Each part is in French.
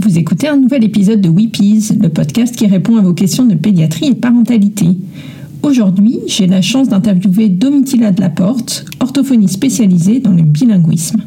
Vous écoutez un nouvel épisode de Weepies, le podcast qui répond à vos questions de pédiatrie et parentalité. Aujourd'hui, j'ai la chance d'interviewer Domitila de la Porte, orthophonie spécialisée dans le bilinguisme.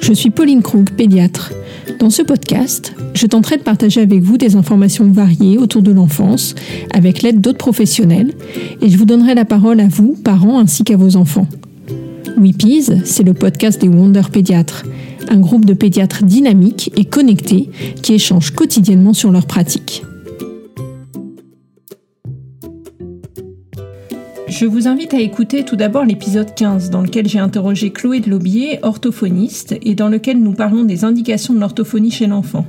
Je suis Pauline Krug, pédiatre. Dans ce podcast, je tenterai de partager avec vous des informations variées autour de l'enfance, avec l'aide d'autres professionnels, et je vous donnerai la parole à vous, parents, ainsi qu'à vos enfants. Weepies, c'est le podcast des Wonder Pédiatres, un groupe de pédiatres dynamiques et connectés qui échangent quotidiennement sur leurs pratiques. Je vous invite à écouter tout d'abord l'épisode 15 dans lequel j'ai interrogé Chloé de Laubier, orthophoniste, et dans lequel nous parlons des indications de l'orthophonie chez l'enfant.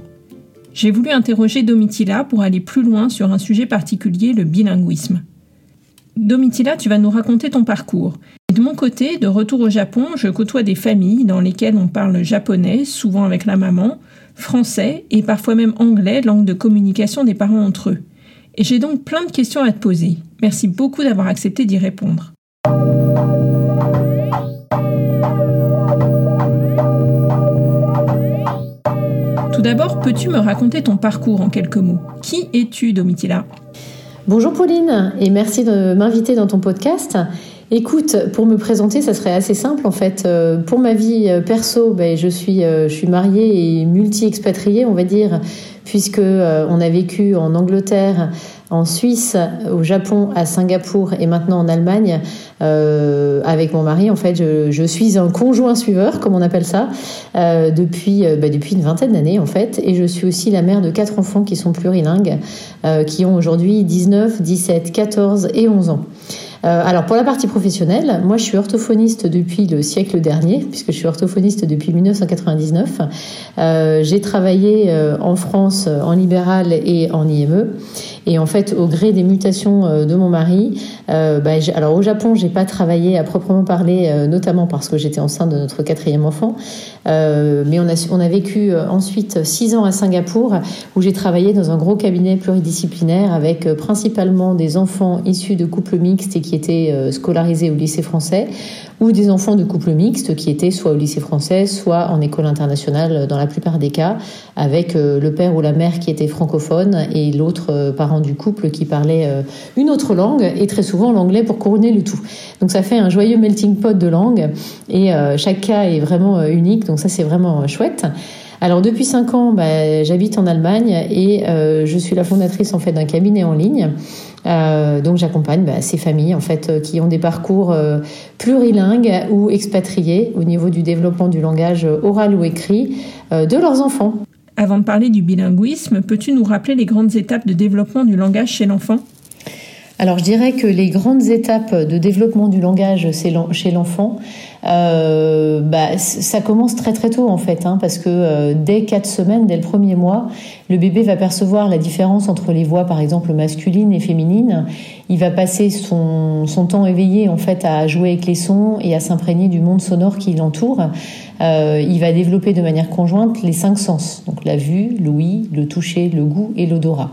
J'ai voulu interroger Domitila pour aller plus loin sur un sujet particulier, le bilinguisme. Domitila, tu vas nous raconter ton parcours. de mon côté, de retour au Japon, je côtoie des familles dans lesquelles on parle japonais, souvent avec la maman, français et parfois même anglais, langue de communication des parents entre eux. Et j'ai donc plein de questions à te poser. Merci beaucoup d'avoir accepté d'y répondre. Tout d'abord, peux-tu me raconter ton parcours en quelques mots? Qui es-tu, Domitila? Bonjour Pauline, et merci de m'inviter dans ton podcast. Écoute, pour me présenter, ça serait assez simple en fait. Euh, pour ma vie euh, perso, ben, je, suis, euh, je suis mariée et multi-expatriée, on va dire, puisque on a vécu en Angleterre, en Suisse, au Japon, à Singapour et maintenant en Allemagne avec mon mari. En fait, je, suis un conjoint suiveur, comme on appelle ça, depuis, ben, depuis une vingtaine d'années en fait, et je suis aussi la mère de quatre enfants qui sont plurilingues, qui ont aujourd'hui 19, 17, 14 et 11 ans. Euh, alors pour la partie professionnelle, moi je suis orthophoniste depuis le siècle dernier, puisque je suis orthophoniste depuis 1999. Euh, j'ai travaillé euh, en France en libéral et en IME. Et en fait, au gré des mutations de mon mari, bah, alors au Japon, j'ai pas travaillé à proprement parler, notamment parce que j'étais enceinte de notre quatrième enfant. mais on a, on a vécu ensuite six ans à Singapour, où j'ai travaillé dans un gros cabinet pluridisciplinaire avec principalement des enfants issus de couples mixtes et qui étaient euh, scolarisés au lycée français ou des enfants de couples mixtes qui étaient soit au lycée français, soit en école internationale euh, dans la plupart des cas, avec euh, le père ou la mère qui était francophone et l'autre parent du couple qui parlait une autre langue et très souvent l'anglais pour couronner le tout. Donc ça fait un joyeux melting pot de langues et chaque cas est vraiment unique, donc ça c'est vraiment chouette. Alors depuis cinq ans, bah, j'habite en Allemagne et je suis la fondatrice en fait d'un cabinet en ligne euh, donc j'accompagne bah, ces familles euh, qui ont des parcours euh, plurilingues ou expatriés au niveau du développement du langage oral ou écrit de leurs enfants. Avant de parler du bilinguisme, peux-tu nous rappeler les grandes étapes de développement du langage chez l'enfant? Alors je dirais que les grandes étapes de développement du langage chez l'enfant, euh, bah, ça commence très très tôt en fait, hein, parce que euh, dès quatre semaines, dès le premier mois, le bébé va percevoir la différence entre les voix par exemple masculines et féminines. Il va passer son, son temps éveillé en fait à jouer avec les sons et à s'imprégner du monde sonore qui l'entoure. Euh, il va développer de manière conjointe les cinq sens, donc la vue, l'ouïe, le toucher, le goût et l'odorat.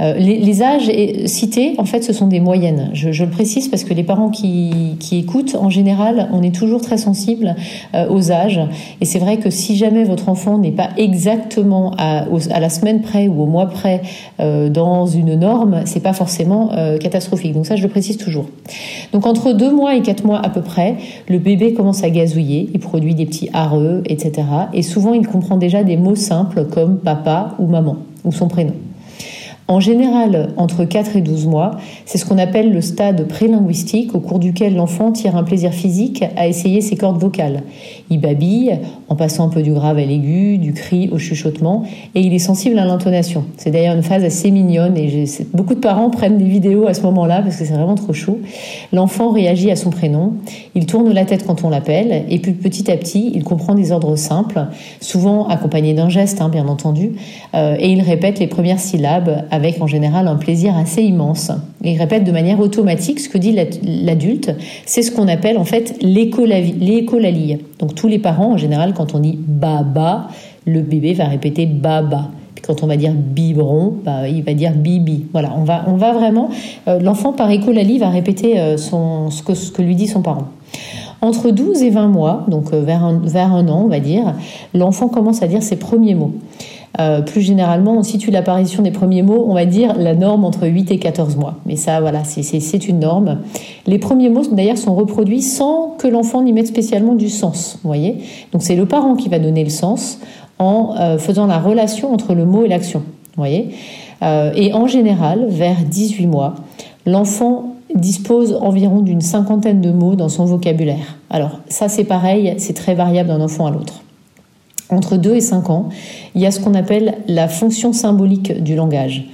Euh, les, âges cités, en fait, ce sont des moyennes. Je, le précise parce que les parents qui, écoutent, en général, on est toujours très sensible euh, aux âges. Et c'est vrai que si jamais votre enfant n'est pas exactement à, la semaine près ou au mois près euh, dans une norme, c'est pas forcément catastrophique. Donc ça, je le précise toujours. Donc entre deux mois et quatre mois à peu près, le bébé commence à gazouiller, il produit des petits areux, etc. Et souvent, il comprend déjà des mots simples comme papa ou maman ou son prénom. En général, entre 4 et 12 mois, c'est ce qu'on appelle le stade prélinguistique au cours duquel l'enfant tire un plaisir physique à essayer ses cordes vocales. Il babille en passant un peu du grave à l'aigu, du cri au chuchotement, et il est sensible à l'intonation. C'est d'ailleurs une phase assez mignonne et beaucoup de parents prennent des vidéos à ce moment-là parce que c'est vraiment trop chaud. L'enfant réagit à son prénom, il tourne la tête quand on l'appelle, et puis petit à petit, il comprend des ordres simples, souvent accompagnés d'un geste, hein, bien entendu, euh, et il répète les premières syllabes avec en général un plaisir assez immense. il répète de manière automatique ce que dit l'adulte. C'est ce qu'on appelle en fait l'écolalie. Donc tous les parents, en général, quand on dit baba, le bébé va répéter baba. Quand on va dire biberon, bah, il va dire bibi. Voilà, on va, vraiment. L'enfant par écolalie va répéter son, ce, que, lui dit son parent. Entre 12 et 20 mois, donc un, vers un an, on va dire, l'enfant commence à dire ses premiers mots. Euh, plus généralement, on situe l'apparition des premiers mots, on va dire la norme entre 8 et 14 mois. Mais ça, voilà, c'est une norme. Les premiers mots, d'ailleurs, sont reproduits sans que l'enfant n'y mette spécialement du sens. Vous voyez Donc c'est le parent qui va donner le sens en euh, faisant la relation entre le mot et l'action. Vous voyez euh, Et en général, vers 18 mois, l'enfant dispose environ d'une cinquantaine de mots dans son vocabulaire. Alors ça c'est pareil, c'est très variable d'un enfant à l'autre entre 2 et 5 ans, il y a ce qu'on appelle la fonction symbolique du langage.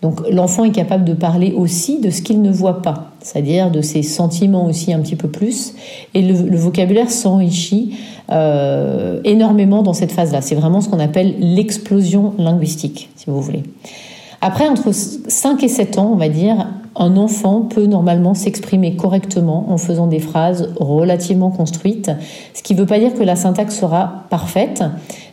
Donc l'enfant est capable de parler aussi de ce qu'il ne voit pas, c'est-à-dire de ses sentiments aussi un petit peu plus, et le, vocabulaire s'enrichit euh, énormément dans cette phase-là. C'est vraiment ce qu'on appelle l'explosion linguistique, si vous voulez. Après, entre 5 et 7 ans, on va dire, un enfant peut normalement s'exprimer correctement en faisant des phrases relativement construites, ce qui ne veut pas dire que la syntaxe sera parfaite,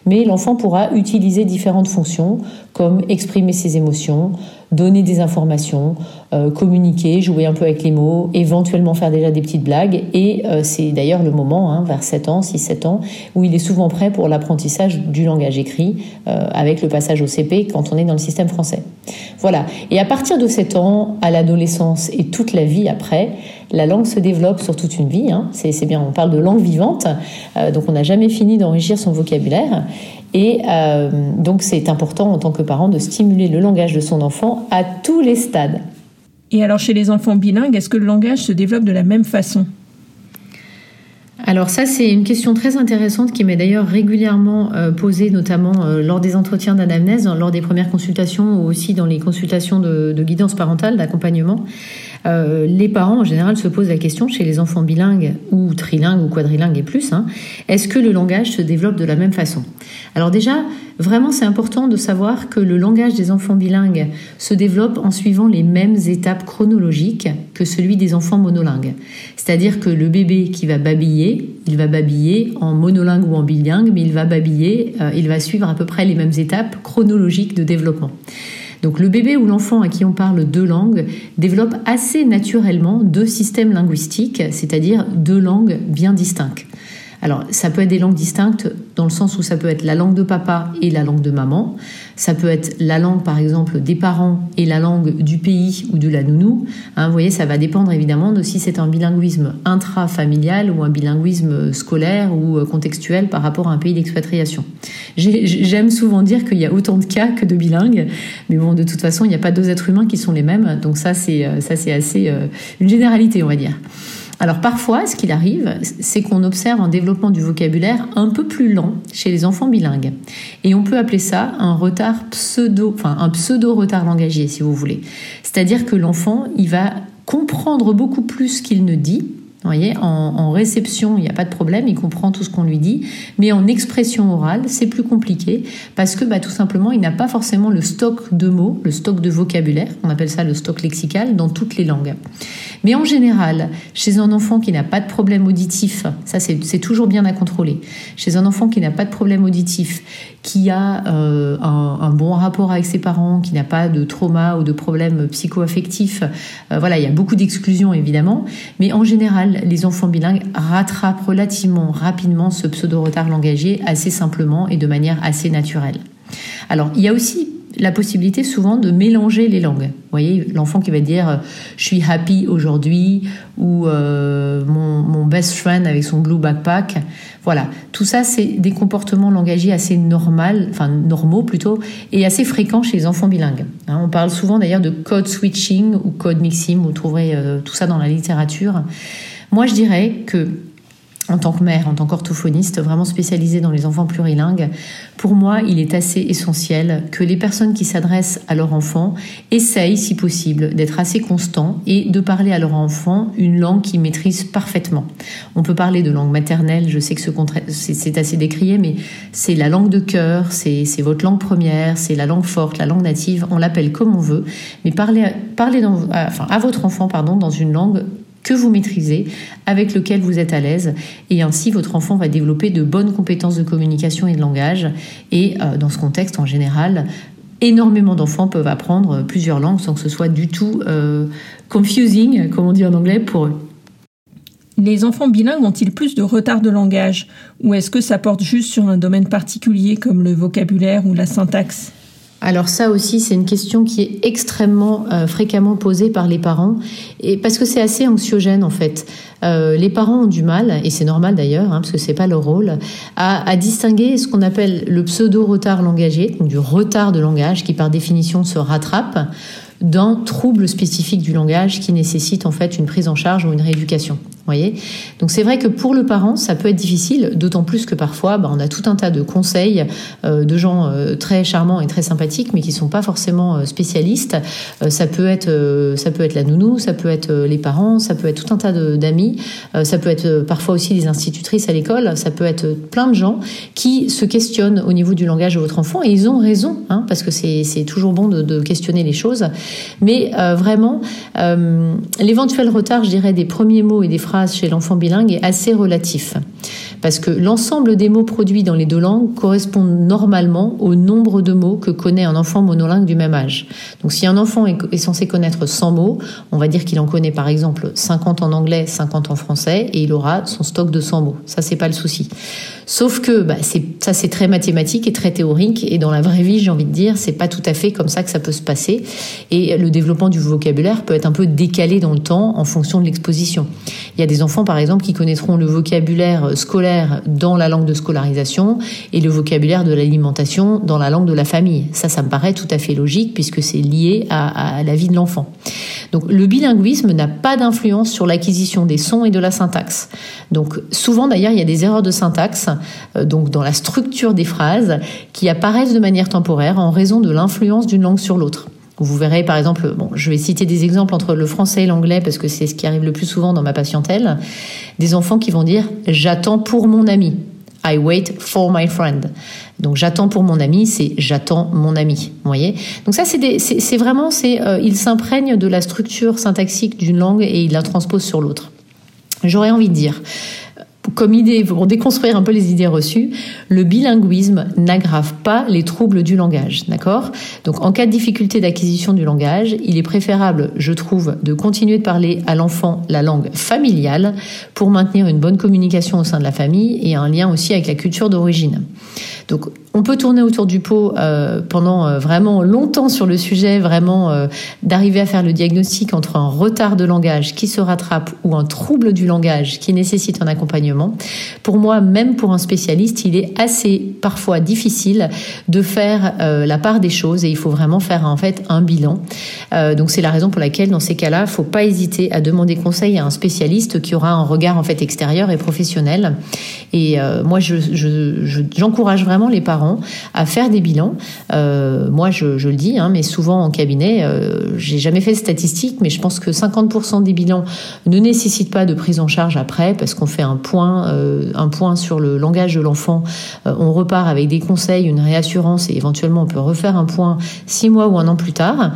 mais l'enfant pourra utiliser différentes fonctions comme exprimer ses émotions, donner des informations, euh, communiquer, jouer un peu avec les mots, éventuellement faire déjà des petites blagues. Et euh, c'est d'ailleurs le moment, hein, vers 7 ans, 6-7 ans, où il est souvent prêt pour l'apprentissage du langage écrit euh, avec le passage au CP quand on est dans le système français. Voilà. Et à partir de 7 ans, à l'adolescence et toute la vie après, la langue se développe sur toute une vie. Hein. C'est bien, on parle de langue vivante. donc on n'a jamais fini d'enrichir son vocabulaire. Et donc c'est important en tant que parent de stimuler le langage de son enfant à tous les stades. Et alors chez les enfants bilingues, est-ce que le langage se développe de la même façon? Alors ça, c'est une question très intéressante qui m'est d'ailleurs régulièrement euh, posée, notamment euh, lors des entretiens d'anamnèse, lors des premières consultations ou aussi dans les consultations de, de guidance parentale, d'accompagnement. Euh, les parents en général se posent la question chez les enfants bilingues ou trilingues ou quadrilingues et plus, hein, est-ce que le langage se développe de la même façon? Alors déjà, vraiment c'est important de savoir que le langage des enfants bilingues se développe en suivant les mêmes étapes chronologiques que celui des enfants monolingues. C'est-à-dire que le bébé qui va babiller, il va babiller en monolingue ou en bilingue, mais il va babiller, euh, il va suivre à peu près les mêmes étapes chronologiques de développement. Donc le bébé ou l'enfant à qui on parle deux langues développe assez naturellement deux systèmes linguistiques, c'est-à-dire deux langues bien distinctes. Alors, ça peut être des langues distinctes dans le sens où ça peut être la langue de papa et la langue de maman. Ça peut être la langue, par exemple, des parents et la langue du pays ou de la nounou. Hein, vous voyez, ça va dépendre évidemment de si c'est un bilinguisme intrafamilial ou un bilinguisme scolaire ou euh, contextuel par rapport à un pays d'expatriation. J'aime souvent dire qu'il y a autant de cas que de bilingues, mais bon, de toute façon, il n'y a pas deux êtres humains qui sont les mêmes. Donc ça, c'est euh, assez euh, une généralité, on va dire. Alors parfois, ce qu'il arrive, c'est qu'on observe un développement du vocabulaire un peu plus lent chez les enfants bilingues. Et on peut appeler ça un retard pseudo, enfin un pseudo-retard langagier, si vous voulez. C'est-à-dire que l'enfant, il va comprendre beaucoup plus qu'il ne dit, voyez, en, réception, il n'y a pas de problème, il comprend tout ce qu'on lui dit, mais en expression orale, c'est plus compliqué parce que bah, tout simplement, il n'a pas forcément le stock de mots, le stock de vocabulaire, on appelle ça le stock lexical, dans toutes les langues. Mais en général, chez un enfant qui n'a pas de problème auditif, ça c'est toujours bien à contrôler, chez un enfant qui n'a pas de problème auditif, qui a euh, un, bon rapport avec ses parents, qui n'a pas de trauma ou de problème psycho-affectif, euh, voilà, il y a beaucoup d'exclusions évidemment, mais en général, les enfants bilingues rattrapent relativement rapidement ce pseudo-retard langagier assez simplement et de manière assez naturelle. Alors, il y a aussi la possibilité souvent de mélanger les langues. Vous voyez, l'enfant qui va dire euh, je suis happy aujourd'hui ou euh, mon, best friend avec son blue backpack. Voilà, tout ça c'est des comportements langagiers assez normaux, enfin normaux plutôt, et assez fréquents chez les enfants bilingues. Hein, on parle souvent d'ailleurs de code switching ou code mixing. Vous trouverez euh, tout ça dans la littérature. Moi, je dirais que en tant que mère, en tant qu'orthophoniste, vraiment spécialisée dans les enfants plurilingues, pour moi, il est assez essentiel que les personnes qui s'adressent à leur enfant essayent, si possible, d'être assez constants et de parler à leur enfant une langue qu'ils maîtrisent parfaitement. On peut parler de langue maternelle, je sais que c'est assez décrié, mais c'est la langue de cœur, c'est votre langue première, c'est la langue forte, la langue native, on l'appelle comme on veut, mais parlez enfin, à votre enfant pardon, dans une langue que vous maîtrisez, avec lequel vous êtes à l'aise. Et ainsi, votre enfant va développer de bonnes compétences de communication et de langage. Et euh, dans ce contexte, en général, énormément d'enfants peuvent apprendre plusieurs langues sans que ce soit du tout confusing, comme on dit en anglais, pour eux. Les enfants bilingues ont-ils plus de retard de langage? Ou est-ce que ça porte juste sur un domaine particulier comme le vocabulaire ou la syntaxe? Alors ça aussi, c'est une question qui est extrêmement euh, fréquemment posée par les parents, parce que c'est assez anxiogène en fait. Euh, les parents ont du mal, et c'est normal d'ailleurs, hein, parce que c'est pas leur rôle, à, à distinguer ce qu'on appelle le pseudo-retard langagier, donc du retard de langage qui par définition se rattrape, d'un trouble spécifique du langage qui nécessite en fait une prise en charge ou une rééducation Donc c'est vrai que pour le parent, ça peut être difficile, d'autant plus que parfois, bah, on a tout un tas de conseils euh, de gens euh, très charmants et très sympathiques, mais qui sont pas forcément euh, spécialistes. ça peut être, ça peut être la nounou, ça peut être les parents, ça peut être tout un tas d'amis, ça peut être parfois aussi les institutrices à l'école, ça peut être plein de gens qui se questionnent au niveau du langage de votre enfant, et ils ont raison, hein, parce que c'est toujours bon de, de, questionner les choses. Mais vraiment, l'éventuel retard, je dirais, des premiers mots et des phrases chez l'enfant bilingue est assez relatif. Parce que l'ensemble des mots produits dans les deux langues correspondent normalement au nombre de mots que connaît un enfant monolingue du même âge. Donc si un enfant est censé connaître 100 mots, on va dire qu'il en connaît par exemple 50 en anglais, 50 en français, et il aura son stock de 100 mots. Ça, c'est pas le souci. Sauf que bah, ça, c'est très mathématique et très théorique, et dans la vraie vie, j'ai envie de dire, c'est pas tout à fait comme ça que ça peut se passer. Et le développement du vocabulaire peut être un peu décalé dans le temps en fonction de l'exposition. Il y a des enfants, par exemple, qui connaîtront le vocabulaire scolaire dans la langue de scolarisation et le vocabulaire de l'alimentation dans la langue de la famille. Ça, ça me paraît tout à fait logique puisque c'est lié à, la vie de l'enfant. Donc le bilinguisme n'a pas d'influence sur l'acquisition des sons et de la syntaxe. Donc souvent d'ailleurs il y a des erreurs de syntaxe euh, donc dans la structure des phrases qui apparaissent de manière temporaire en raison de l'influence d'une langue sur l'autre. Vous verrez par exemple, bon, je vais citer des exemples entre le français et l'anglais parce que c'est ce qui arrive le plus souvent dans ma patientèle, des enfants qui vont dire j'attends pour mon ami. I wait for my friend. Donc j'attends pour mon ami, c'est j'attends mon ami. Vous voyez? Donc ça c'est vraiment c'est euh, il s'imprègne de la structure syntaxique d'une langue et il la transpose sur l'autre. J'aurais envie de dire comme idée, pour déconstruire un peu les idées reçues, le bilinguisme n'aggrave pas les troubles du langage, d'accord? Donc en cas de difficulté d'acquisition du langage, il est préférable, je trouve, de continuer de parler à l'enfant la langue familiale pour maintenir une bonne communication au sein de la famille et un lien aussi avec la culture d'origine. Donc on peut tourner autour du pot euh, pendant euh, vraiment longtemps sur le sujet, vraiment euh, d'arriver à faire le diagnostic entre un retard de langage qui se rattrape ou un trouble du langage qui nécessite un accompagnement. Pour moi, même pour un spécialiste, il est assez parfois difficile de faire la part des choses et il faut vraiment faire en fait un bilan. donc c'est la raison pour laquelle dans ces cas-là, il faut pas hésiter à demander conseil à un spécialiste qui aura un regard en fait extérieur et professionnel. Et moi, j'encourage je, vraiment les parents à faire des bilans. Euh, moi, je, le dis, hein, mais souvent en cabinet, euh, j'ai jamais fait de statistiques, mais je pense que 50% des bilans ne nécessitent pas de prise en charge après, parce qu'on fait un point, euh, un point sur le langage de l'enfant. on repart avec des conseils, une réassurance, et éventuellement on peut refaire un point six mois ou un an plus tard.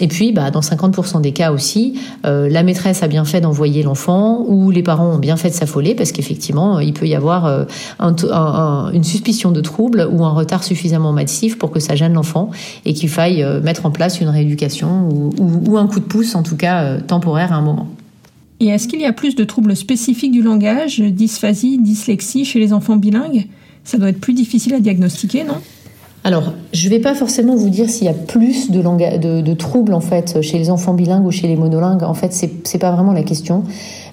Et puis, bah, dans 50% des cas aussi, la maîtresse a bien fait d'envoyer l'enfant, ou les parents ont bien fait de s'affoler, parce qu'effectivement, il peut y avoir une suspicion de trouble ou un retard suffisamment massif pour que ça gêne l'enfant et qu'il faille euh, mettre en place une rééducation ou, un coup de pouce, en tout cas euh, temporaire à un moment. Et est-ce qu'il y a plus de troubles spécifiques du langage, dysphasie, dyslexie chez les enfants bilingues? Ça doit être plus difficile à diagnostiquer, non? Alors, je ne vais pas forcément vous dire s'il y a plus de, de, de, troubles en fait chez les enfants bilingues ou chez les monolingues. En fait, c'est n'est pas vraiment la question.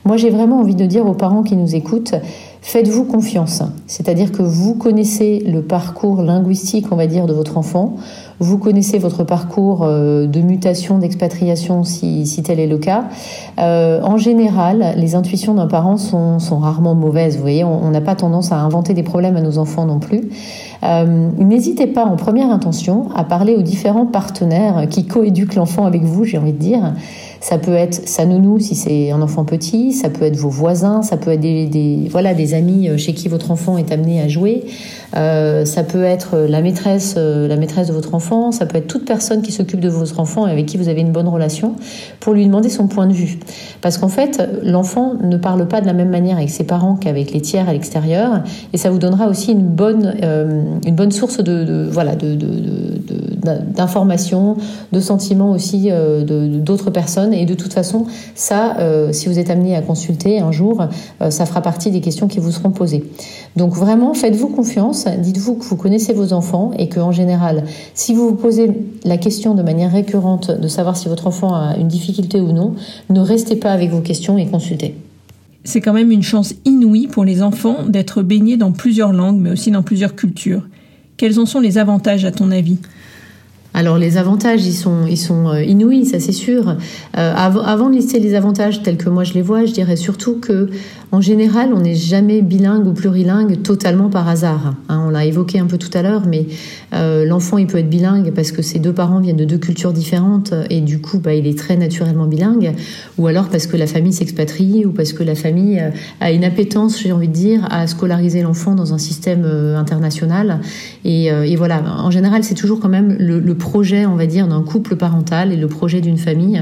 Moi, j'ai vraiment envie de dire aux parents qui nous écoutent, faites-vous confiance. C'est-à-dire que vous connaissez le parcours linguistique, on va dire, de votre enfant. Vous connaissez votre parcours euh, de mutation, d'expatriation, si, si, tel est le cas. Euh, en général, les intuitions d'un parent sont, sont, rarement mauvaises. Vous voyez, on n'a pas tendance à inventer des problèmes à nos enfants non plus. Euh, N'hésitez pas en première intention à parler aux différents partenaires qui coéduquent l'enfant avec vous, j'ai envie de dire. Ça peut être sa nounou si c'est un enfant petit, ça peut être vos voisins, ça peut être des, voilà des amis euh, chez qui votre enfant est amené à jouer. Euh, ça peut être la maîtresse, euh, la maîtresse de votre enfant. Ça peut être toute personne qui s'occupe de votre enfant et avec qui vous avez une bonne relation pour lui demander son point de vue. Parce qu'en fait, l'enfant ne parle pas de la même manière avec ses parents qu'avec les tiers à l'extérieur, et ça vous donnera aussi une bonne, une bonne source de, voilà de d'informations, de sentiments aussi d'autres personnes. Et de toute façon, ça, si vous êtes amené à consulter un jour, ça fera partie des questions qui vous seront posées. Donc vraiment, faites-vous confiance, dites-vous que vous connaissez vos enfants et qu'en général, si vous vous posez la question de manière récurrente de savoir si votre enfant a une difficulté ou non, ne restez pas avec vos questions et consultez. C'est quand même une chance inouïe pour les enfants d'être baignés dans plusieurs langues, mais aussi dans plusieurs cultures. Quels en sont les avantages à ton avis? Alors les avantages, ils sont, ils sont euh, inouïs, ça c'est sûr. Euh, avant, de lister les avantages tels que moi je les vois, je dirais surtout que en général, on n'est jamais bilingue ou plurilingue totalement par hasard. Hein. on l'a évoqué un peu tout à l'heure, mais euh, l'enfant il peut être bilingue parce que ses deux parents viennent de deux cultures différentes et du coup bah, il est très naturellement bilingue, ou alors parce que la famille s'expatrie ou parce que la famille a une appétence, j'ai envie de dire, à scolariser l'enfant dans un système international. Et, voilà, en général, c'est toujours quand même le, le projet, on va dire, d'un couple parental et le projet d'une famille,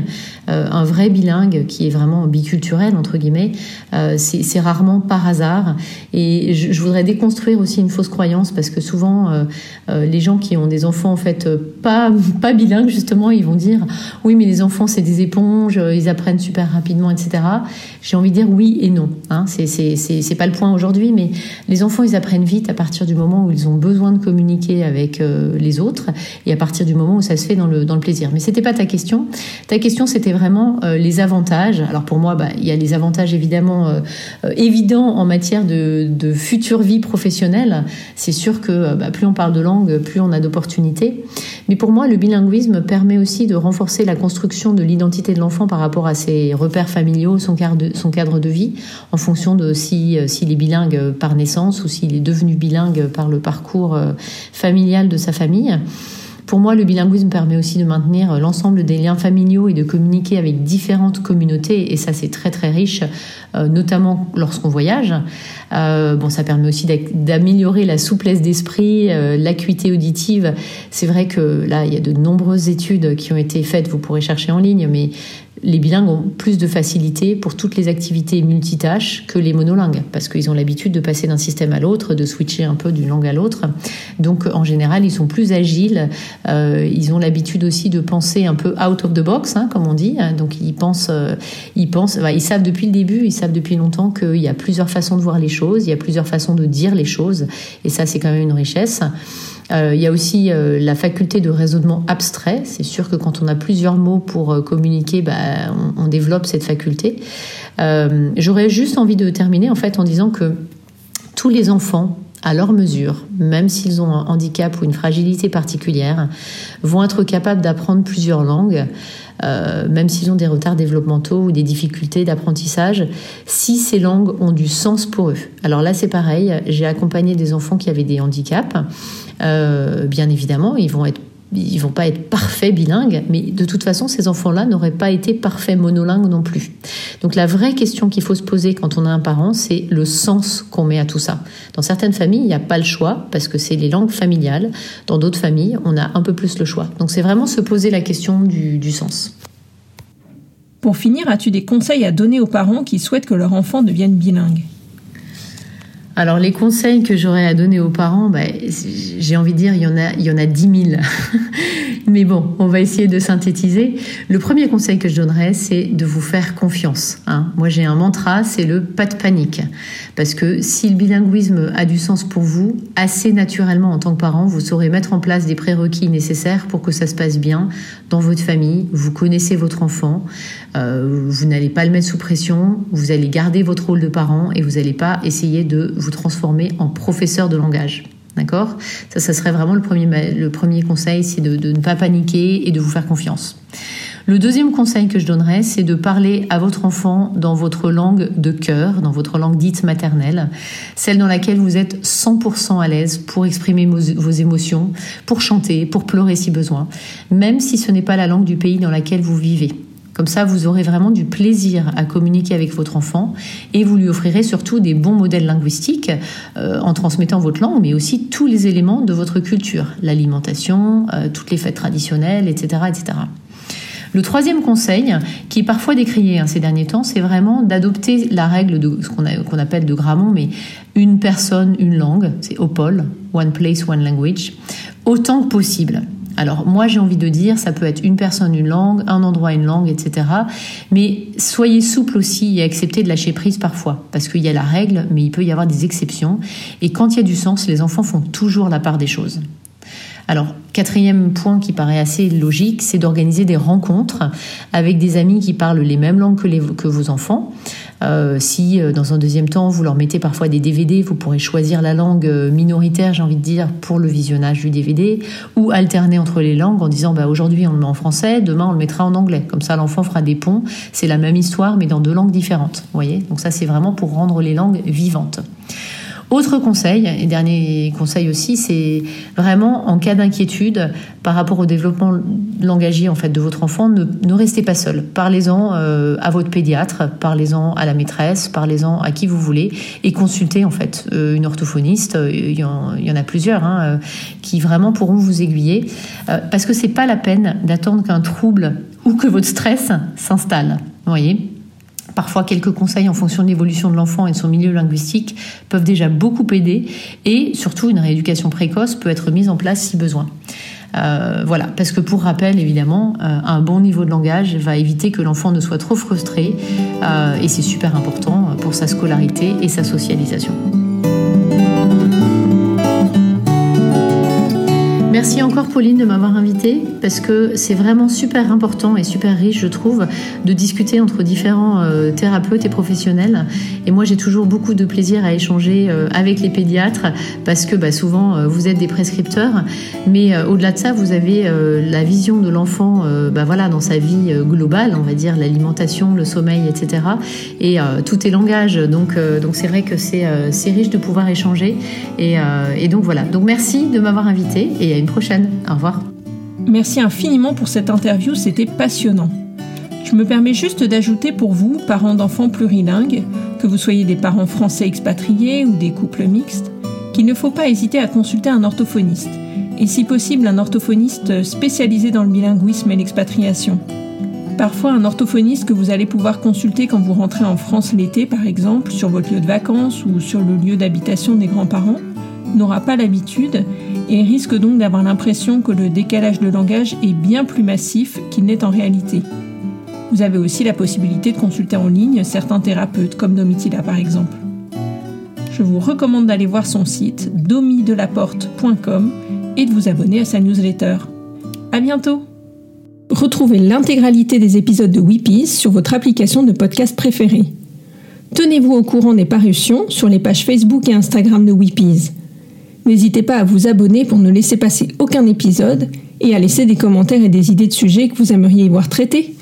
euh, un vrai bilingue qui est vraiment biculturel, entre guillemets, euh, c'est rarement par hasard. Et je, voudrais déconstruire aussi une fausse croyance parce que souvent, euh, les gens qui ont des enfants, en fait, pas, pas bilingues, justement, ils vont dire oui, mais les enfants, c'est des éponges, ils apprennent super rapidement, etc. J'ai envie de dire oui et non. Hein. C'est pas le point aujourd'hui, mais les enfants, ils apprennent vite à partir du moment où ils ont besoin de communiquer avec les autres et à partir du moment où ça se fait dans le, dans le plaisir. Mais c'était pas ta question. Ta question, c'était vraiment euh, les avantages. Alors pour moi, bah, il y a les avantages évidemment euh, euh, évidents en matière de, de future vie professionnelle. C'est sûr que bah, plus on parle de langue, plus on a d'opportunités. Mais pour moi, le bilinguisme permet aussi de renforcer la construction de l'identité de l'enfant par rapport à ses repères familiaux, son cadre de, son cadre de vie, en fonction de si s'il est bilingue par naissance ou s'il est devenu bilingue par le parcours familial de sa famille. Pour moi, le bilinguisme permet aussi de maintenir l'ensemble des liens familiaux et de communiquer avec différentes communautés, et ça c'est très très riche, euh, notamment lorsqu'on voyage. Euh, bon, ça permet aussi d'améliorer la souplesse d'esprit, euh, l'acuité auditive. C'est vrai que là, il y a de nombreuses études qui ont été faites, vous pourrez chercher en ligne, mais les bilingues ont plus de facilité pour toutes les activités multitâches que les monolingues, parce qu'ils ont l'habitude de passer d'un système à l'autre, de switcher un peu d'une langue à l'autre. Donc en général, ils sont plus agiles, euh, ils ont l'habitude aussi de penser un peu out of the box, hein, comme on dit. Donc ils pensent, euh, ils pensent, ils savent depuis le début, ils savent depuis longtemps qu'il y a plusieurs façons de voir les choses, il y a plusieurs façons de dire les choses, et ça c'est quand même une richesse. Euh, il y a aussi euh, la faculté de raisonnement abstrait. C'est sûr que quand on a plusieurs mots pour euh, communiquer, bah, on, développe cette faculté. J'aurais juste envie de terminer en en disant que tous les enfants à leur mesure, même s'ils ont un handicap ou une fragilité particulière, vont être capables d'apprendre plusieurs langues, même s'ils ont des retards développementaux ou des difficultés d'apprentissage, si ces langues ont du sens pour eux. Alors là, c'est pareil, j'ai accompagné des enfants qui avaient des handicaps euh, bien évidemment, ils vont être ils vont pas être parfaits bilingues, mais de toute façon, ces enfants-là n'auraient pas été parfaits monolingues non plus. Donc la vraie question qu'il faut se poser quand on a un parent, c'est le sens qu'on met à tout ça. Dans certaines familles, il n'y a pas le choix parce que c'est les langues familiales. Dans d'autres familles, on a un peu plus le choix. Donc c'est vraiment se poser la question du, du sens. Pour finir, as-tu des conseils à donner aux parents qui souhaitent que leur enfant devienne bilingue? Alors les conseils que j'aurais à donner aux parents, bah, j'ai envie de dire, il y en a, il y en a 10 000. Mais bon, on va essayer de synthétiser. Le premier conseil que je donnerais, c'est de vous faire confiance. Hein. Moi, j'ai un mantra, c'est le pas de panique. Parce que si le bilinguisme a du sens pour vous, assez naturellement en tant que parent, vous saurez mettre en place des prérequis nécessaires pour que ça se passe bien dans votre famille. Vous connaissez votre enfant, euh, vous n'allez pas le mettre sous pression, vous allez garder votre rôle de parent et vous n'allez pas essayer de vous transformer en professeur de langage. D'accord? Ça, ça serait vraiment le premier, le premier conseil, c'est de, de ne pas paniquer et de vous faire confiance. Le deuxième conseil que je donnerais, c'est de parler à votre enfant dans votre langue de cœur, dans votre langue dite maternelle, celle dans laquelle vous êtes 100% à l'aise pour exprimer vos émotions, pour chanter, pour pleurer si besoin, même si ce n'est pas la langue du pays dans laquelle vous vivez. Comme ça, vous aurez vraiment du plaisir à communiquer avec votre enfant et vous lui offrirez surtout des bons modèles linguistiques euh, en transmettant votre langue, mais aussi tous les éléments de votre culture, l'alimentation, euh, toutes les fêtes traditionnelles, etc., etc. Le troisième conseil, qui est parfois décrié hein, ces derniers temps, c'est vraiment d'adopter la règle de ce qu'on appelle de Grammont, mais une personne, une langue, c'est OPOL, One Place, One Language, autant que possible. Alors moi j'ai envie de dire, ça peut être une personne, une langue, un endroit, une langue, etc. Mais soyez souple aussi et acceptez de lâcher prise parfois, parce qu'il y a la règle, mais il peut y avoir des exceptions. Et quand il y a du sens, les enfants font toujours la part des choses. Alors, quatrième point qui paraît assez logique, c'est d'organiser des rencontres avec des amis qui parlent les mêmes langues que, vos enfants. Euh, si euh, dans un deuxième temps vous leur mettez parfois des DVD, vous pourrez choisir la langue euh, minoritaire, j'ai envie de dire, pour le visionnage du DVD, ou alterner entre les langues en disant bah, aujourd'hui on le met en français, demain on le mettra en anglais. Comme ça l'enfant fera des ponts. C'est la même histoire mais dans deux langues différentes. voyez? Donc ça c'est vraiment pour rendre les langues vivantes. Autre conseil, et dernier conseil aussi, c'est vraiment en cas d'inquiétude par rapport au développement langagier en fait de votre enfant, ne, restez pas seul. Parlez-en euh, à votre pédiatre, parlez-en à la maîtresse, parlez-en à qui vous voulez et consultez en fait euh, une orthophoniste. Il y en, a plusieurs hein, euh, qui vraiment pourront vous aiguiller parce que c'est pas la peine d'attendre qu'un trouble ou que votre stress s'installe. Voyez. Parfois, quelques conseils en fonction de l'évolution de l'enfant et de son milieu linguistique peuvent déjà beaucoup aider et surtout une rééducation précoce peut être mise en place si besoin. Euh, voilà, parce que pour rappel, évidemment, euh, un bon niveau de langage va éviter que l'enfant ne soit trop frustré euh, et c'est super important pour sa scolarité et sa socialisation. Merci encore Pauline de m'avoir invitée parce que c'est vraiment super important et super riche, je trouve, de discuter entre différents euh, thérapeutes et professionnels. Et moi, j'ai toujours beaucoup de plaisir à échanger euh, avec les pédiatres parce que bah, souvent, euh, vous êtes des prescripteurs, mais au-delà de ça, vous avez la vision de l'enfant bah, voilà, dans sa vie globale, on va dire l'alimentation, le sommeil, etc. Et tout est langage. Donc, donc c'est vrai que c'est riche de pouvoir échanger. Et, et, donc voilà. Donc merci de m'avoir invitée et à une prochaine. Au revoir. Merci infiniment pour cette interview, c'était passionnant. Je me permets juste d'ajouter pour vous, parents d'enfants plurilingues, que vous soyez des parents français expatriés ou des couples mixtes, qu'il ne faut pas hésiter à consulter un orthophoniste, et si possible un orthophoniste spécialisé dans le bilinguisme et l'expatriation. Parfois un orthophoniste que vous allez pouvoir consulter quand vous rentrez en France l'été par exemple, sur votre lieu de vacances ou sur le lieu d'habitation des grands-parents, n'aura pas l'habitude et risque donc d'avoir l'impression que le décalage de langage est bien plus massif qu'il n'est en réalité. Vous avez aussi la possibilité de consulter en ligne certains thérapeutes, comme Domitila par exemple. Je vous recommande d'aller voir son site domidelaporte.com et de vous abonner à sa newsletter. À bientôt! Retrouvez l'intégralité des épisodes de Weepies sur votre application de podcast préférée. Tenez-vous au courant des parutions sur les pages Facebook et Instagram de Weepies. N'hésitez pas à vous abonner pour ne laisser passer aucun épisode et à laisser des commentaires et des idées de sujets que vous aimeriez voir traités.